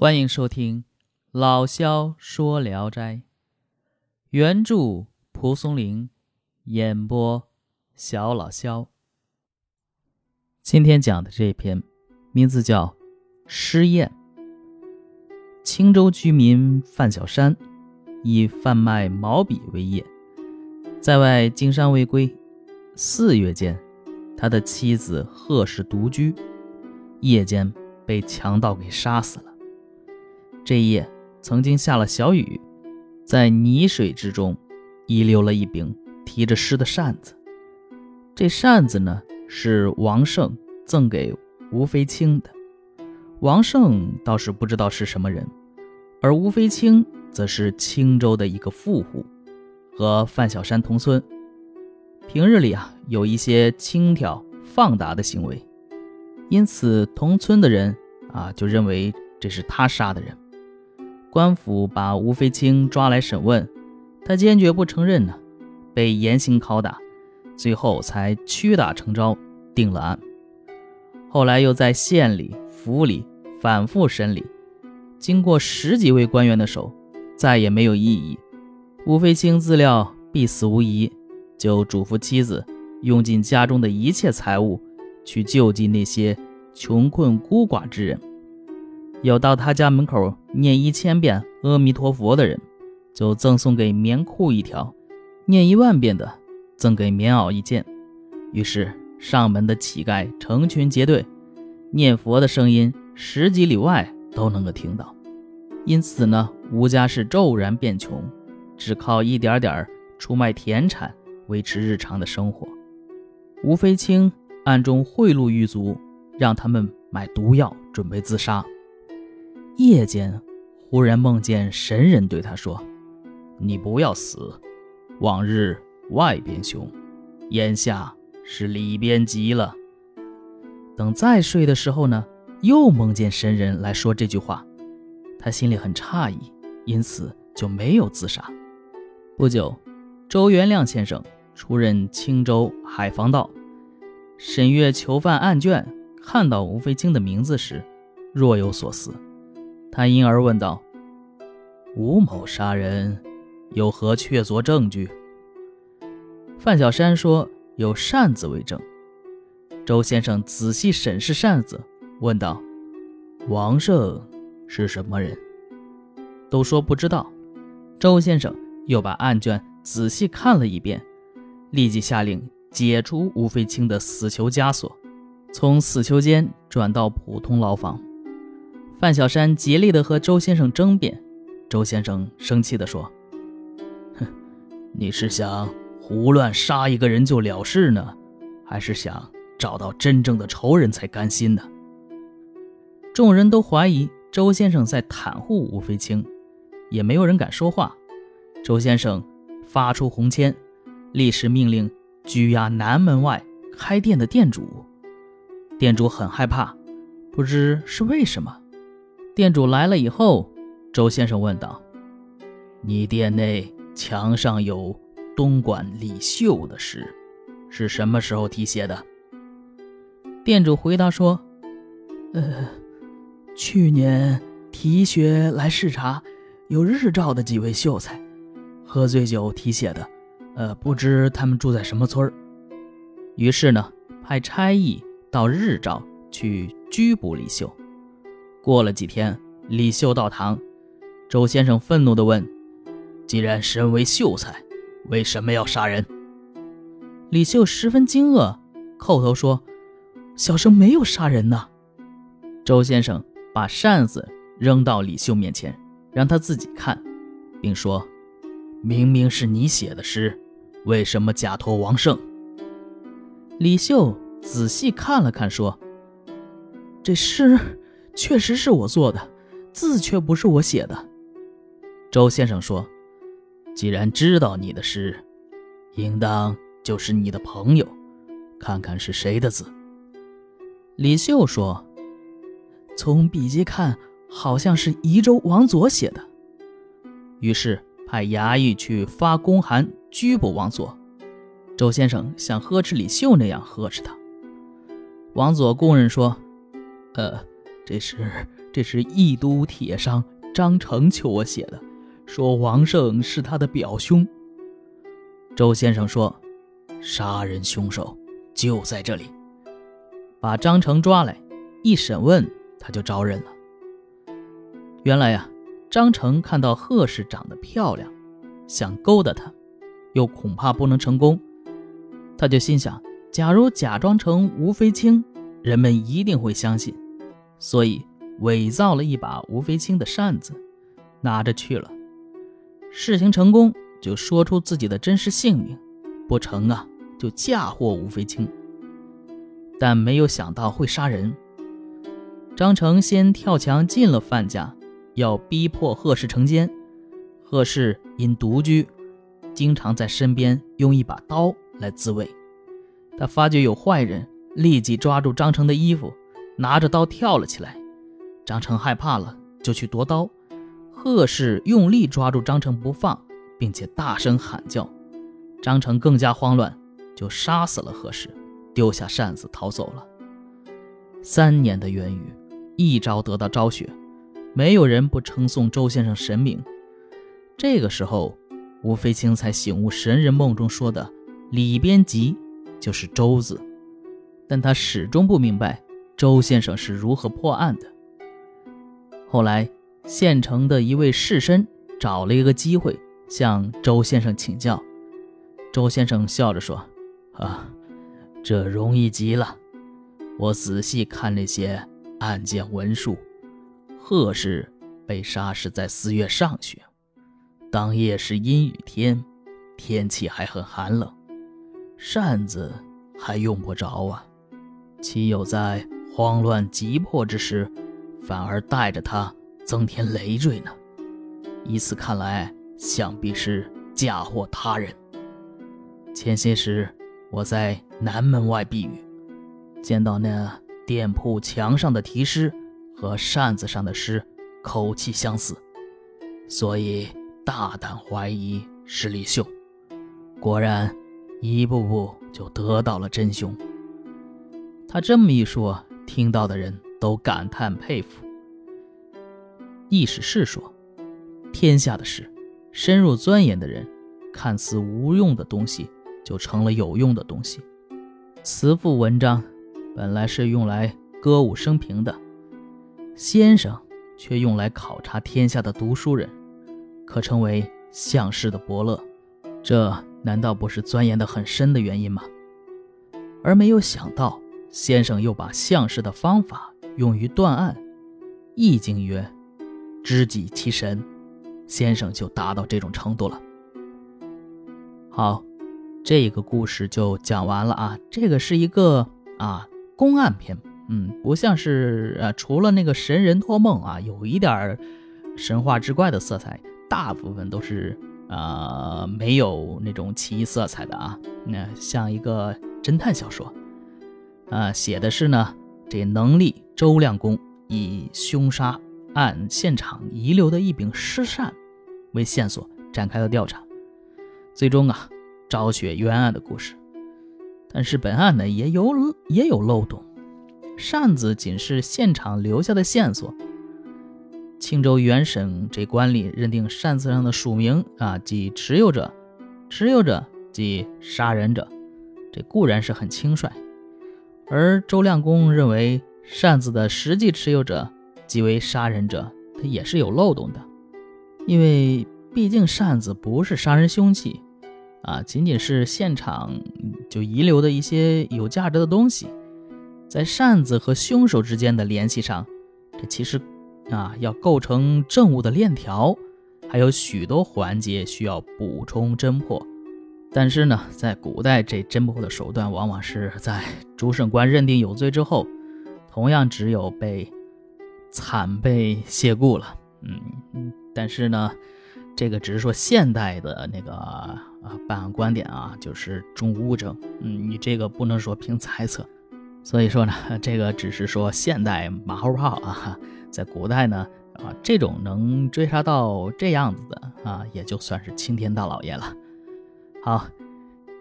欢迎收听《老萧说聊斋》，原著蒲松龄，演播小老萧。今天讲的这篇名字叫《失宴》。青州居民范小山以贩卖毛笔为业，在外经商未归。四月间，他的妻子贺氏独居，夜间被强盗给杀死了。这一夜曾经下了小雨，在泥水之中遗留了一柄提着诗的扇子。这扇子呢是王胜赠给吴飞青的。王胜倒是不知道是什么人，而吴飞青则是青州的一个富户，和范小山同村。平日里啊有一些轻佻放达的行为，因此同村的人啊就认为这是他杀的人。官府把吴飞卿抓来审问，他坚决不承认呢，被严刑拷打，最后才屈打成招定了案。后来又在县里、府里反复审理，经过十几位官员的手，再也没有异议。吴飞卿自料必死无疑，就嘱咐妻子用尽家中的一切财物去救济那些穷困孤寡之人。有到他家门口念一千遍阿弥陀佛的人，就赠送给棉裤一条；念一万遍的，赠给棉袄一件。于是上门的乞丐成群结队，念佛的声音十几里外都能够听到。因此呢，吴家是骤然变穷，只靠一点点出卖田产维持日常的生活。吴飞清暗中贿赂狱卒，让他们买毒药，准备自杀。夜间，忽然梦见神人对他说：“你不要死，往日外边凶，眼下是里边急了。”等再睡的时候呢，又梦见神人来说这句话，他心里很诧异，因此就没有自杀。不久，周元亮先生出任青州海防道，审阅囚犯案卷，看到吴飞卿的名字时，若有所思。他因而问道：“吴某杀人，有何确凿证据？”范小山说：“有扇子为证。”周先生仔细审视扇子，问道：“王胜是什么人？”都说不知道。周先生又把案卷仔细看了一遍，立即下令解除吴飞清的死囚枷锁，从死囚监转到普通牢房。范小山竭力地和周先生争辩，周先生生气地说：“哼，你是想胡乱杀一个人就了事呢，还是想找到真正的仇人才甘心呢？”众人都怀疑周先生在袒护吴飞卿，也没有人敢说话。周先生发出红签，立时命令拘押南门外开店的店主。店主很害怕，不知是为什么。店主来了以后，周先生问道：“你店内墙上有东莞李秀的诗，是什么时候题写的？”店主回答说：“呃，去年提学来视察有日照的几位秀才，喝醉酒题写的。呃，不知他们住在什么村儿。”于是呢，派差役到日照去拘捕李秀。过了几天，李秀到堂，周先生愤怒地问：“既然身为秀才，为什么要杀人？”李秀十分惊愕，叩头说：“小生没有杀人呐。”周先生把扇子扔到李秀面前，让他自己看，并说：“明明是你写的诗，为什么假托王胜？”李秀仔细看了看，说：“这诗……”确实是我做的，字却不是我写的。周先生说：“既然知道你的诗，应当就是你的朋友，看看是谁的字。”李秀说：“从笔迹看，好像是宜州王佐写的。”于是派衙役去发公函拘捕王佐。周先生像呵斥李秀那样呵斥他。王佐供认说：“呃。”这是这是义都铁商张成求我写的，说王胜是他的表兄。周先生说，杀人凶手就在这里，把张成抓来，一审问他就招认了。原来呀，张成看到贺氏长得漂亮，想勾搭她，又恐怕不能成功，他就心想，假如假装成吴飞清，人们一定会相信。所以伪造了一把吴飞清的扇子，拿着去了。事情成功，就说出自己的真实姓名；不成啊，就嫁祸吴飞清。但没有想到会杀人。张成先跳墙进了范家，要逼迫贺氏成奸。贺氏因独居，经常在身边用一把刀来自卫。他发觉有坏人，立即抓住张成的衣服。拿着刀跳了起来，张成害怕了，就去夺刀。贺氏用力抓住张成不放，并且大声喊叫。张成更加慌乱，就杀死了贺氏，丢下扇子逃走了。三年的冤狱，一朝得到昭雪，没有人不称颂周先生神明。这个时候，吴飞清才醒悟，神人梦中说的里边吉就是周字，但他始终不明白。周先生是如何破案的？后来，县城的一位士绅找了一个机会向周先生请教。周先生笑着说：“啊，这容易极了。我仔细看那些案件文书，贺氏被杀是在四月上旬，当夜是阴雨天，天气还很寒冷，扇子还用不着啊，岂有在？”慌乱急迫之时，反而带着他增添累赘呢。以此看来，想必是嫁祸他人。前些时我在南门外避雨，见到那店铺墙上的题诗和扇子上的诗口气相似，所以大胆怀疑是李秀。果然，一步步就得到了真凶。他这么一说。听到的人都感叹佩服。意史是说，天下的事，深入钻研的人，看似无用的东西，就成了有用的东西。词赋文章本来是用来歌舞升平的，先生却用来考察天下的读书人，可称为相世的伯乐。这难道不是钻研的很深的原因吗？而没有想到。先生又把相士的方法用于断案，《易经》曰：“知己其神。”先生就达到这种程度了。好，这个故事就讲完了啊。这个是一个啊公案篇，嗯，不像是呃除了那个神人托梦啊，有一点神话之怪的色彩，大部分都是呃没有那种奇异色彩的啊。那像一个侦探小说。啊，写的是呢，这能力周亮公以凶杀案现场遗留的一柄尸扇为线索展开了调查，最终啊，昭雪冤案的故事。但是本案呢也有也有漏洞，扇子仅是现场留下的线索。青州原审这官吏认定扇子上的署名啊，即持有者，持有者即杀人者，这固然是很轻率。而周亮公认为扇子的实际持有者即为杀人者，他也是有漏洞的，因为毕竟扇子不是杀人凶器，啊，仅仅是现场就遗留的一些有价值的东西，在扇子和凶手之间的联系上，这其实啊要构成证物的链条，还有许多环节需要补充侦破。但是呢，在古代，这侦破的手段往往是在主审官认定有罪之后，同样只有被惨被谢雇了。嗯，但是呢，这个只是说现代的那个啊办案观点啊，就是重物证。嗯，你这个不能说凭猜测。所以说呢，这个只是说现代马后炮啊，在古代呢啊，这种能追杀到这样子的啊，也就算是青天大老爷了。好，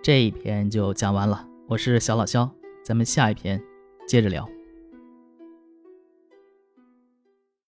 这一篇就讲完了。我是小老肖，咱们下一篇接着聊。